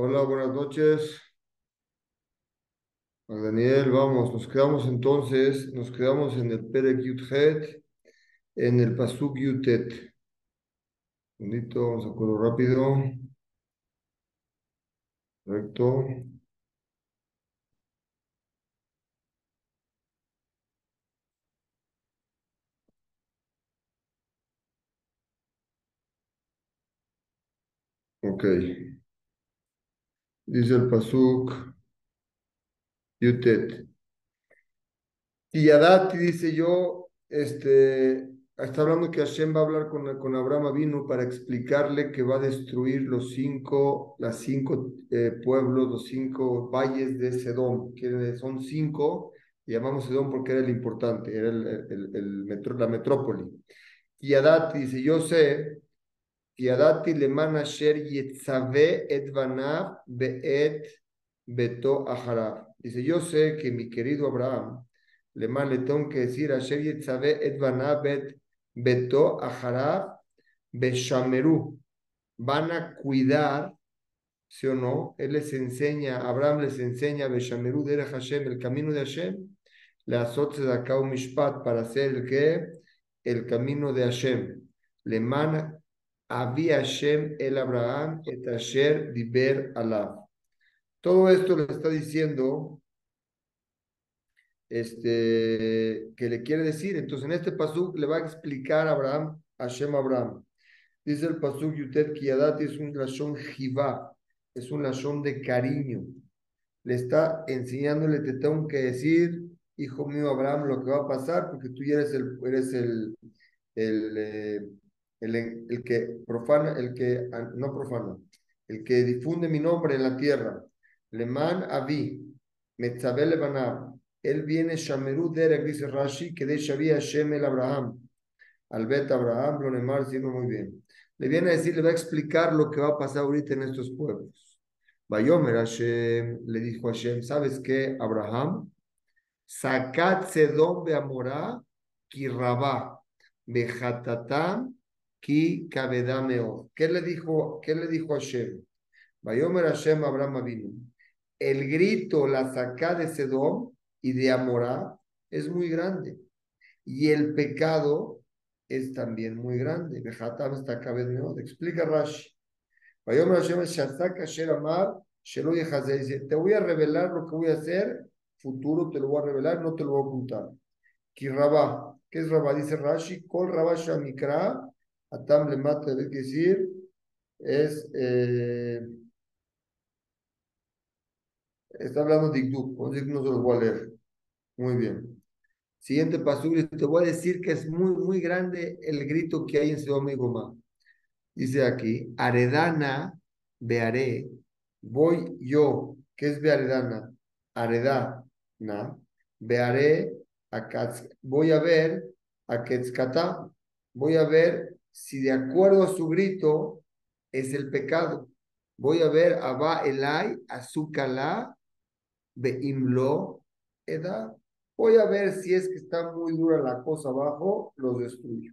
Hola, buenas noches. Daniel, vamos, nos quedamos entonces, nos quedamos en el Perek Yudhet, en el Pasuk Yutet. Bonito, vamos a acuerdo rápido. Correcto. Ok. Dice el Pasuk Yutet. Y Adati dice yo, este, está hablando que Hashem va a hablar con, con Abraham vino para explicarle que va a destruir los cinco, las cinco eh, pueblos, los cinco valles de Sedón, que son cinco, llamamos Sedón porque era el importante, era el, el, metro, la metrópoli. Y Adati dice, yo sé, y Adati le Asher Yetzave et Vanav Beet Beto Aharav. Dice, yo sé que mi querido Abraham, le le tengo que decir, Asher Yetzave et Vanav Bet Beto Aharav Beshameru. Van a cuidar, ¿sí o no? Él les enseña, Abraham les enseña Beshameru de Hashem, el camino de Hashem, le azote de mishpat para hacer el que, el camino de Hashem. Le man había Hashem el Abraham et Asher diber alav. Todo esto le está diciendo este, que le quiere decir. Entonces, en este pasuk le va a explicar a Abraham, Hashem Abraham. Dice el pasuk Yutet Kiyadat es un lashon jiva, es un lashon de cariño. Le está enseñándole, te tengo que decir, hijo mío Abraham, lo que va a pasar, porque tú ya eres el, eres el, el, eh, el, que profana, el que, no profana, el que difunde mi nombre en la tierra. Leman Avi, Metzabel Lebanab, él viene Shameru Derek, dice Rashi, que de Shavia Hashem el Abraham. Al Bet Abraham, lo Nemar, muy bien. Le viene a decir, le va a explicar lo que va a pasar ahorita en estos pueblos. Bayomer Hashem, le dijo a Hashem, ¿sabes qué, Abraham? Sakat Sedom Beamorá, Kirabá, Bejatatam, Ki. ¿Qué le dijo, qué le dijo Hashem? Bayomer Hashem Abraham vino. El grito, la saca de Sedom y de Amorá es muy grande. Y el pecado es también muy grande. Bejatam está Kabedameo. Explica Rashi. Bayomer Hashem Shazak Asher Amar Shelo Dice, te voy a revelar lo que voy a hacer, futuro te lo voy a revelar, no te lo voy a ocultar. Ki Rabá. ¿Qué es Rabá? Dice Rashi, Kol Rabá Shamikra Atam le mata, debe decir, es, eh, está hablando de Ikduk, no se los voy a leer. Muy bien. Siguiente paso, te voy a decir que es muy, muy grande el grito que hay en Sedom y Gomá. Dice aquí, Aredana, Bearé, voy yo, ¿qué es Bearedana? Aredana, Bearé, voy a ver a Ketzkatá, voy a ver si de acuerdo a su grito es el pecado. Voy a ver a Ba Elai, Azúcala, Beimlo, Edad. Voy a ver si es que está muy dura la cosa abajo, los destruyo.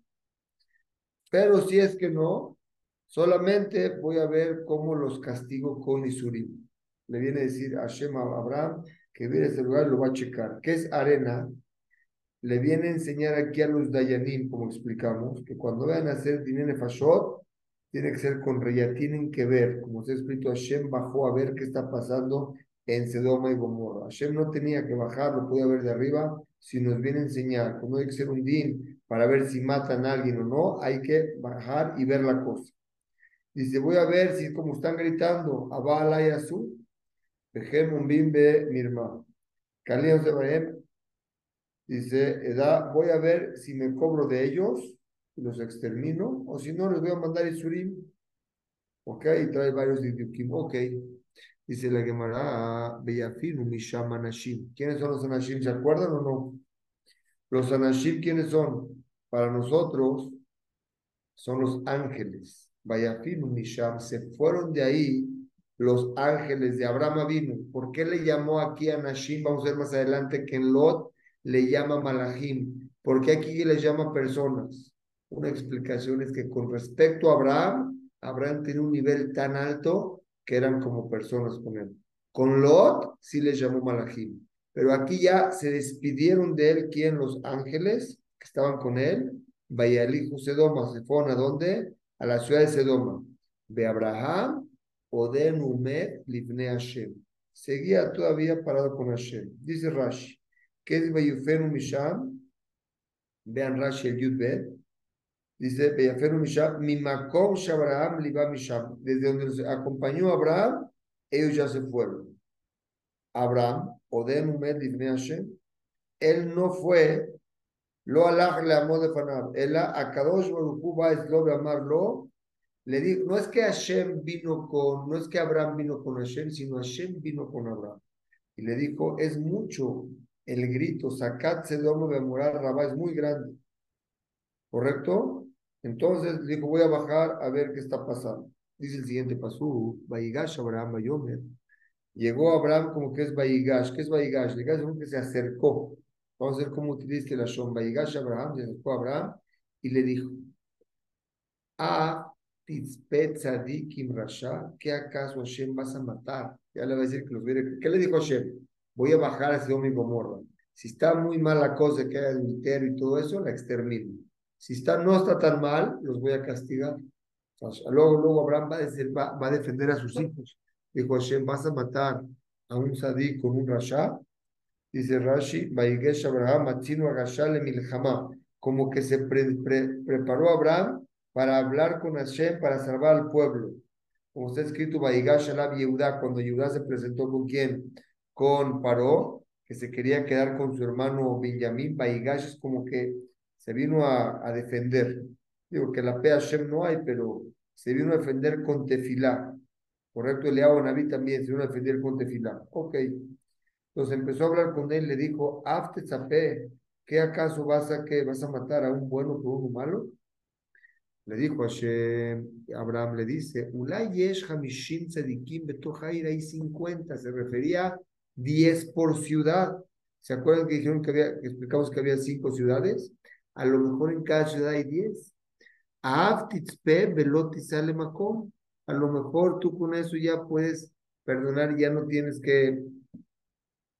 Pero si es que no, solamente voy a ver cómo los castigo con Isurim. Le viene a decir a Shema Abraham que viene a ese lugar lo va a checar. ¿Qué es arena? Le viene a enseñar aquí a los Dayanim, como explicamos, que cuando vayan a hacer Dinene Fashot, tiene que ser con Reya, tienen que ver, como se ha escrito, Hashem bajó a ver qué está pasando en Sedoma y Gomorra. Hashem no tenía que bajar, lo podía ver de arriba, si nos viene a enseñar, como hay que ser un din para ver si matan a alguien o no, hay que bajar y ver la cosa. Dice, voy a ver si como están gritando, Abala y Azul, un Bimbe Mirma. Kalíos de Dice, Eda, voy a ver si me cobro de ellos los extermino, o si no, les voy a mandar Isurim. Ok, y trae varios Didyukim. Ok. Dice la Gemara, Beyafinu Misham Anashim. ¿Quiénes son los Anashim? ¿Se acuerdan o no? Los Anashim, ¿quiénes son? Para nosotros, son los ángeles. Bayafinu Misham. Se fueron de ahí los ángeles de Abraham vino. ¿Por qué le llamó aquí a Nashim? Vamos a ver más adelante que en Lot le llama Malahim. ¿Por qué aquí le llama personas? Una explicación es que con respecto a Abraham, Abraham tiene un nivel tan alto que eran como personas con él. Con Lot sí les llamó Malachim. Pero aquí ya se despidieron de él, ¿quién? Los ángeles que estaban con él. Bayalijo Sedoma, se fueron a dónde? A la ciudad de Sedoma. De Abraham, Oden Umet, Livne Hashem. Seguía todavía parado con Hashem. Dice Rashi, ¿qué es Bayufenu Misham? Vean Rashi el Yudbet. Dice, Bayufenu Misham, Mimakom Shabraham Liba Misham. Desde donde se acompañó Abraham, ellos ya se fueron. Abraham, Oden Livne Hashem. Él no fue lo alaj le amó de Fanab. El Akadosh Baruchu va a amarlo. Le dijo, no es que Hashem vino con, no es que Abraham vino con Hashem, sino Hashem vino con Abraham. Y le dijo, es mucho el grito, Sakat Sedomo de Morar Rabá, es muy grande. ¿Correcto? Entonces dijo, voy a bajar a ver qué está pasando. Dice el siguiente paso, Baigash Abraham Bayomer. Llegó Abraham como que es Baigash. ¿Qué es Baigash? Baigash es que se acercó. Vamos a ver cómo utiliza la Shon. Baigash Abraham, se acercó a Abraham y le dijo, Ah, Tizpet Tzadikim Rasha, ¿qué acaso Hashem vas a matar? Ya le va a decir que los viene. ¿Qué le dijo Hashem? Voy a bajar a Sodom y Gomorra. Si está muy mal la cosa que hay adulterio y todo eso, la extermino. Si está, no está tan mal, los voy a castigar. luego, Abraham va a, defender a sus hijos. Dijo Hashem, vas a matar a un Sadik con un Rasha. Dice Rashi, Abraham, como que se preparó Abraham para hablar con Hashem, para salvar al pueblo. Como está escrito, Baigash Alab Yehuda, cuando Yehuda se presentó con quién? Con Paró, que se quería quedar con su hermano Benjamín. Baigash como que se vino a, defender. Digo que la P Hashem no hay, pero se vino a defender con tefilá. Correcto, Eliabo Naví también se vino a defender con tefilá. Ok. Entonces empezó a hablar con él, le dijo, Afte ¿qué acaso vas a, que vas a matar a un bueno por uno malo? Le dijo a Abraham le dice, Ulayesh Hamishim Tzadikim Betojair, hay 50, se refería 10 por ciudad. ¿Se acuerdan que dijeron que había, que explicamos que había 5 ciudades? A lo mejor en cada ciudad hay 10. Aftitzpe Beloti Salemakom. A lo mejor tú con eso ya puedes perdonar y ya no tienes que,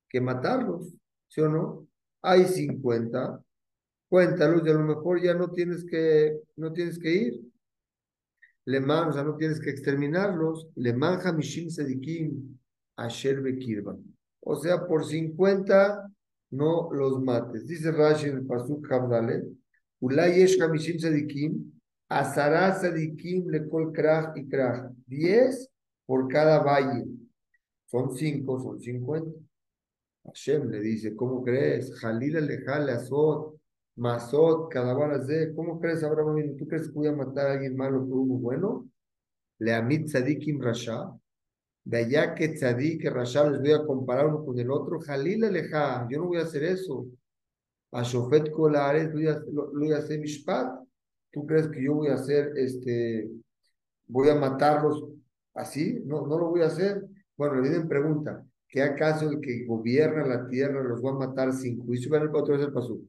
que matarlos, ¿sí o no? Hay 50, cuéntalos y a lo mejor ya no tienes que, no tienes que ir. Le man, o sea, no tienes que exterminarlos. Le manja mishim sedikim asher bekirba. O sea, por 50 no los mates. Dice Rashi en el Pasuk Habdale, Ulay yesh mishim sedikim, asara sedikim le kol krach y krach. 10 por cada valle. Son 5, son 50. Hashem le dice, ¿cómo crees? Jalil alejale azot Masot, Cadabaras de, ¿cómo crees, Abraham? ¿Tú crees que voy a matar a alguien malo por uno bueno? Le amit tzadikim rasha. De allá que tzadik y rasha les voy a comparar uno con el otro. Jalil aleja, yo no voy a hacer eso. A Shofet Kolares lo voy a hacer mishpat. ¿Tú crees que yo voy a hacer, este, voy a matarlos así? No, no lo voy a hacer. Bueno, le vienen pregunta, ¿qué acaso el que gobierna la tierra los va a matar sin juicio? El otro es el paso.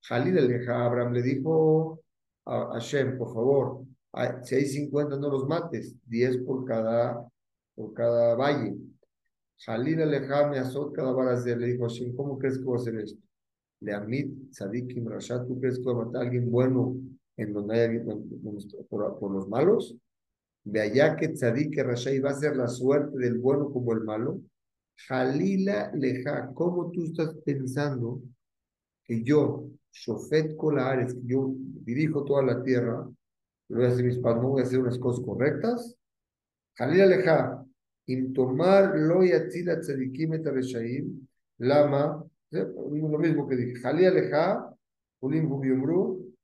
Jalil el Abraham le dijo a Hashem, por favor, si hay 50 no los mates, 10 por cada, por cada valle. Jalil el me azot cada de le dijo Hashem, ¿cómo crees que voy a hacer esto? Le amit tzadikim rashat, ¿tú crees que voy a matar a alguien bueno en donde hay por, por los malos? De allá que tzadik y va a ser la suerte del bueno como el malo. Jalila leja, ¿cómo tú estás pensando que yo, Shofet Kolares, que yo dirijo toda la tierra, voy a hacer mis padres, no voy a hacer unas cosas correctas. Jalil Aleja, Intomar lo yatzila tzadikim et lama, lo mismo que dije, Jalil Aleja, Ulim Bubiumru,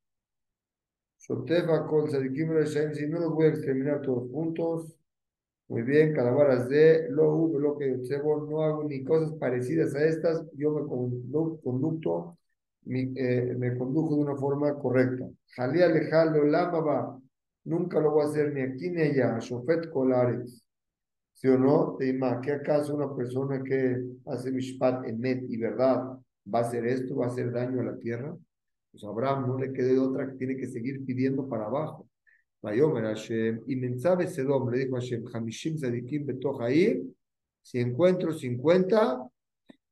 Shotefa kol tzadikim reshaim, si no los voy a exterminar todos juntos. Muy bien, calabaras de lo lo que no hago ni cosas parecidas a estas, yo me conducto eh, me condujo de una forma correcta. Jalí alejarlo, lama Nunca lo voy a hacer ni aquí ni allá. Shofet Colares. ¿Sí o no? Teima, ¿qué acaso una persona que hace mishpat emet y verdad va a hacer esto, va a hacer daño a la tierra? Pues Abraham no le quede otra que tiene que seguir pidiendo para abajo. Vayomer Hashem, y mensabe Sedom, le dijo Hashem, Hamishim Zadikim Betoch si encuentro 50,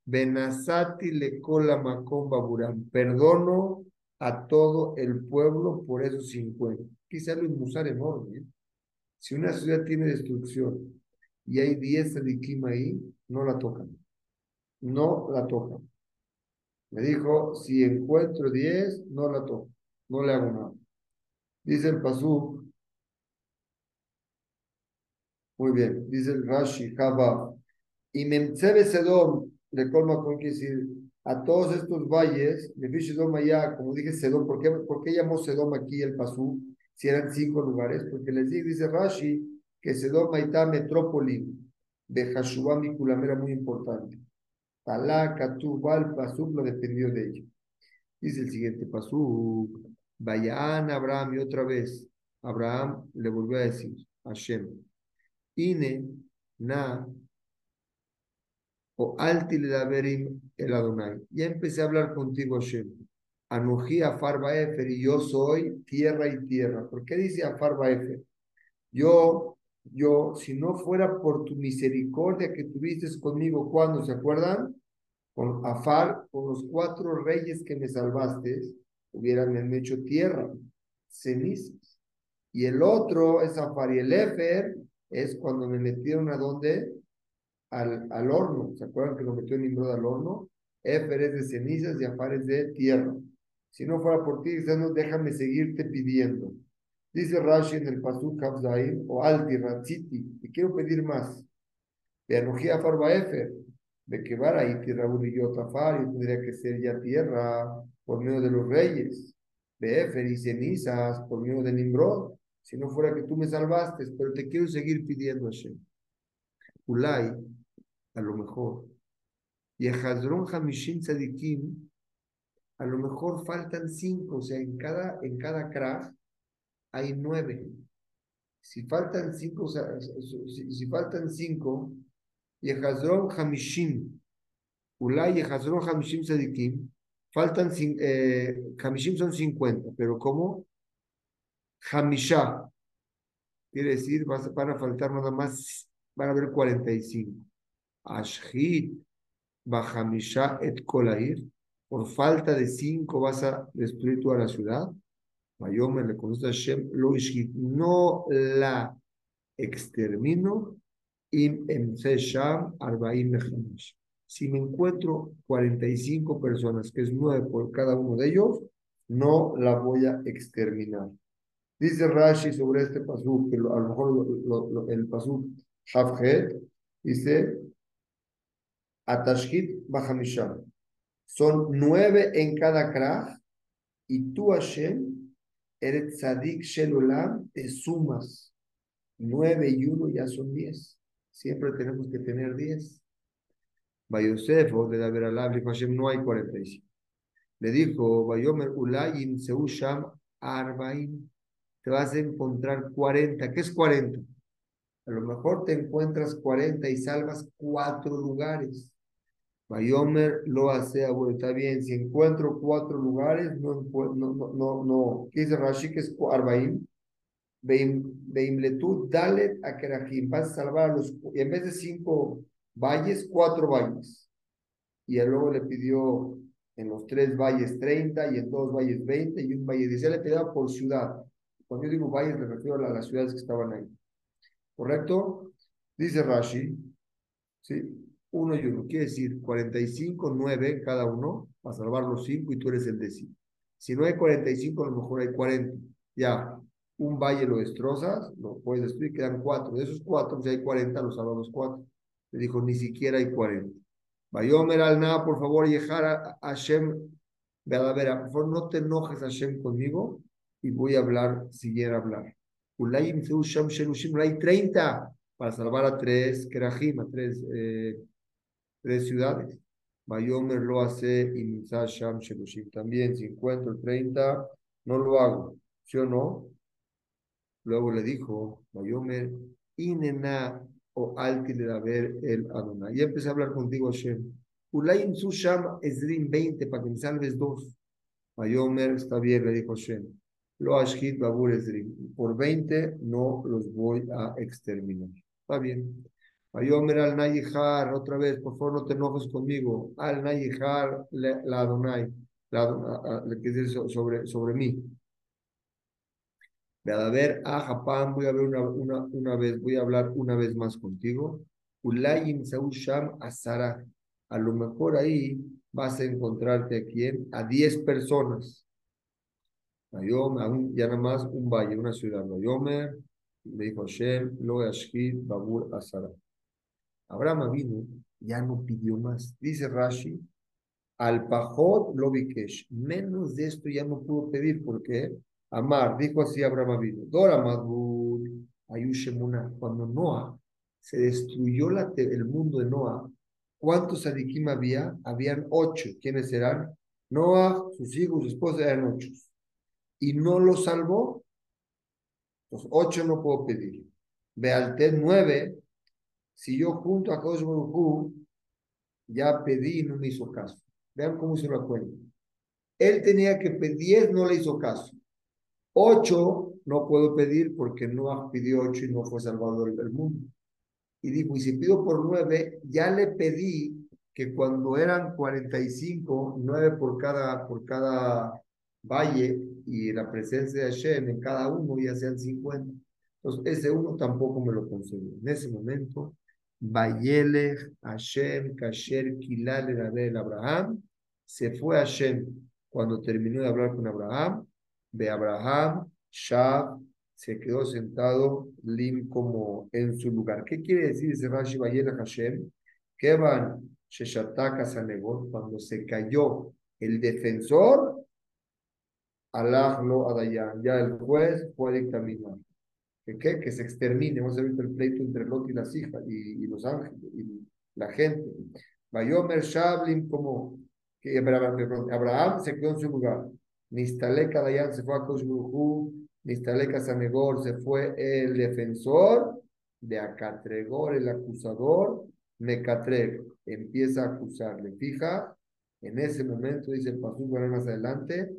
Benasati le cola Makom Baburam, perdono a todo el pueblo por esos 50. Quizá lo musar enorme. ¿eh? Si una ciudad tiene destrucción y hay 10 Sadikim ahí, no la tocan. No la tocan. Me dijo, si encuentro 10, no la toco. No le hago nada. Dice el Pasú. Muy bien. Dice el Rashi, Jabba. Y Memtsebe Sedom, de colma con que decir, a todos estos valles, Sedom allá, como dije Sedom, ¿por qué, ¿por qué llamó Sedom aquí el Pasú? Si eran cinco lugares, porque les dice, dice Rashi, que Sedom está metrópoli de Hashubá era muy importante. Talá, Katubal, Pasú lo dependió de ello. Dice el siguiente Pasú, Vayan Abraham y otra vez, Abraham le volvió a decir, Hashem, Ine, Na, o Alti le daverim el Adonai. Ya empecé a hablar contigo, Hashem. Anují a Farba Efer y yo soy tierra y tierra. ¿Por qué dice a Farba Efer? Yo, yo, si no fuera por tu misericordia que tuviste conmigo cuando, ¿se acuerdan? Con Afar, con los cuatro reyes que me salvaste, hubieran hecho tierra, cenizas. Y el otro es Afar y el Efer, es cuando me metieron a donde? Al, al horno. ¿Se acuerdan que lo metió Nimrod al horno? Efer es de cenizas y Afar es de tierra. Si no fuera por ti, déjame seguirte pidiendo. Dice Rashi en el Pasuk Kabzaim, o Alti Ratziti, te quiero pedir más. De Anujía Farba Efer, de que vara y tierra y tendría que ser ya tierra por medio de los reyes, de Efer y cenizas por medio de Nimrod, si no fuera que tú me salvaste, pero te quiero seguir pidiendo Hashem. Ulay, a lo mejor, y a Hazron Hamishin Tzadikim, a lo mejor faltan cinco, o sea, en cada, en cada craft hay nueve. Si faltan cinco, o si, faltan cinco, y a Hazron Hamishim, Ulay y Hazron Hamishim Tzadikim, Faltan, eh, Hamishim son 50, pero como Hamisha, quiere decir, van a faltar nada más, van a haber 45. Ashhit, Bahamisha et Kolair, por falta de 5 vas a destruir toda la ciudad. Mayomer le conoce a Hashem, lo no la extermino, im sham arbaim mechamish si me encuentro 45 personas, que es 9 por cada uno de ellos, no la voy a exterminar. Dice Rashi sobre este pasú, que a lo mejor el pasú Havhet, dice Atashkit Bahamisham. Son nueve en cada kraj, y tú, Hashem, eres tzadik shelolam, te sumas. Nueve y uno ya son diez. Siempre tenemos que tener diez. Bayosef, de David Alab, dijo Hashem, no hay 45. Le dijo, Bayomer Ulayim Seusham Arbaim, te vas a encontrar 40. ¿Qué es 40? A lo mejor te encuentras 40 y salvas cuatro lugares. Bayomer lo hace, abuelo, está bien. Si encuentro cuatro lugares, no, no, no, no. ¿Qué dice Rashi? Que es Arbaim. Beimletud, Dalet a Kerahim. Vas a salvar a los. En vez de cinco valles, cuatro valles. Y luego le pidió en los tres valles 30 y en dos valles 20 y un valle 10. le pedía por ciudad. Cuando yo digo valles, me refiero a las ciudades que estaban ahí. ¿Correcto? Dice Rashi, ¿sí? Uno y uno. Quiere decir 45, 9 cada uno, para salvar los cinco y tú eres el décimo. Si no hay 45, a lo mejor hay 40. Ya, un valle lo destrozas, lo puedes destruir, quedan cuatro. De esos cuatro, si hay 40, los salvamos cuatro. Le dijo, ni siquiera hay 40. Vayomer al por favor, y a Hashem. A ver, por favor, no te enojes Hashem conmigo y voy a hablar, siguiera hablar. Hay 30 para salvar a tres Kerahim, a tres, eh, tres ciudades. Vayomer lo hace y Sham Shelushim. También, si encuentro 30, no lo hago. ¿Sí o no? Luego le dijo, Vayomer, Inena o de ver el Adonai. Ya empecé a hablar contigo, Hashem. Ulayim Susham Esrim 20 para que me salves dos. Mayomer está bien, le dijo Hashem. lo ashit babur Por 20 no los voy a exterminar. Está bien. Ayomer al Nayihar, otra vez, por favor no te enojes conmigo. Al Nayihar la Adonai, la, que dice sobre, sobre mí. A ver, a Japán, voy a ver una, una, una vez, voy a hablar una vez más contigo. Ulayim Sham Asara. A lo mejor ahí vas a encontrarte aquí a 10 personas. ya nada más un valle, una ciudad. Ayomer, le dijo Hashem, Lo Babur Asara. Abraham vino, ya no pidió más. Dice Rashi, al Pajot lo Menos de esto ya no pudo pedir. ¿Por qué? Amar, dijo así Abraham vino. Dora Madbur, Ayushemuna. Cuando Noah se destruyó la, el mundo de Noah, ¿cuántos adikim había? Habían ocho. ¿Quiénes eran? Noah, sus hijos, su esposa eran ocho. Y no lo salvó. Los ocho no puedo pedir. Bealtet nueve, si yo junto a Kosh ya pedí y no me hizo caso. Vean cómo se lo cuenta. Él tenía que pedir, no le hizo caso. Ocho no puedo pedir porque no pidió ocho y no fue salvado del mundo. Y dijo, y si pido por nueve, ya le pedí que cuando eran 45, nueve por cada, por cada valle y la presencia de Hashem en cada uno ya sean 50. Entonces, ese uno tampoco me lo concedió. En ese momento, Bayelech, Hashem, Kasher, Kilal, el Abraham, se fue Hashem cuando terminó de hablar con Abraham, de Abraham, Shab, se quedó sentado lim como en su lugar. ¿Qué quiere decir ese Rashi Bayelech Hashem? Que van Sheshataka Sanegor, cuando se cayó el defensor, Allah lo Adayan, ya el juez puede dictaminar que, que se extermine. Hemos visto el pleito entre Lot y las hijas y, los ángeles y la gente. Bayomer Shablim como que Abraham, se quedó en su lugar. Nistaleka Dayan se fue a Koshbuhu. Nistaleka Sanegor se fue el defensor de Acatregor, el acusador. Mecatreg empieza a acusarle. Fija, en ese momento, dice el Pasú, más adelante,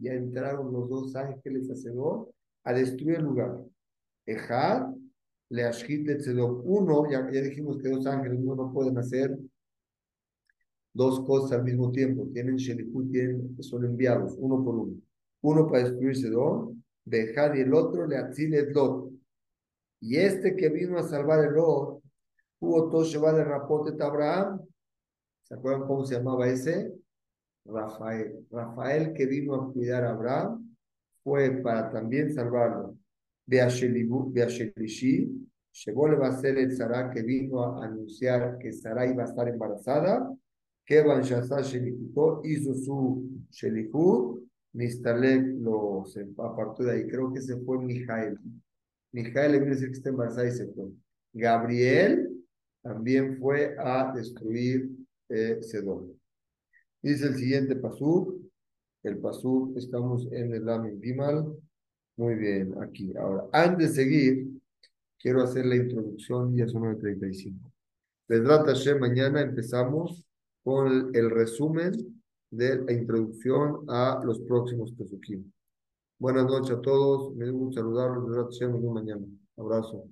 ya entraron los dos ángeles a Sedom a destruir el lugar. Ejad, Leashit de Sedom. Uno, ya, ya dijimos que dos ángeles no pueden hacer dos cosas al mismo tiempo. Tienen Shelihut, tienen, son enviados, uno por uno. Uno para destruir Sedom, Ejad y el otro, Leatzil Lot. Y este que vino a salvar el Lot, hubo Tosheba de Rapote Abraham, ¿Se acuerdan cómo se llamaba ese? Rafael. Rafael que vino a cuidar a Abraham fue para también salvarlo. De Ashelishi, llegó le va a ser el Sarah que vino a anunciar que Sarah iba a estar embarazada. Que Van hizo su Shelihut. Nistalek lo apartó de ahí. Creo que se fue Mijael. Mijael le vino a decir que está embarazada y se fue. Gabriel también fue a destruir eh. Dice el siguiente pasú. El pasú, estamos en el Lamin Gimal. Muy bien, aquí. Ahora, antes de seguir, quiero hacer la introducción, ya son 9.35. trata Hashem, mañana empezamos con el, resumen de la introducción a los próximos pesukim. Buenas noches a todos, me gusta saludarlos, Hashem, mañana. Abrazo.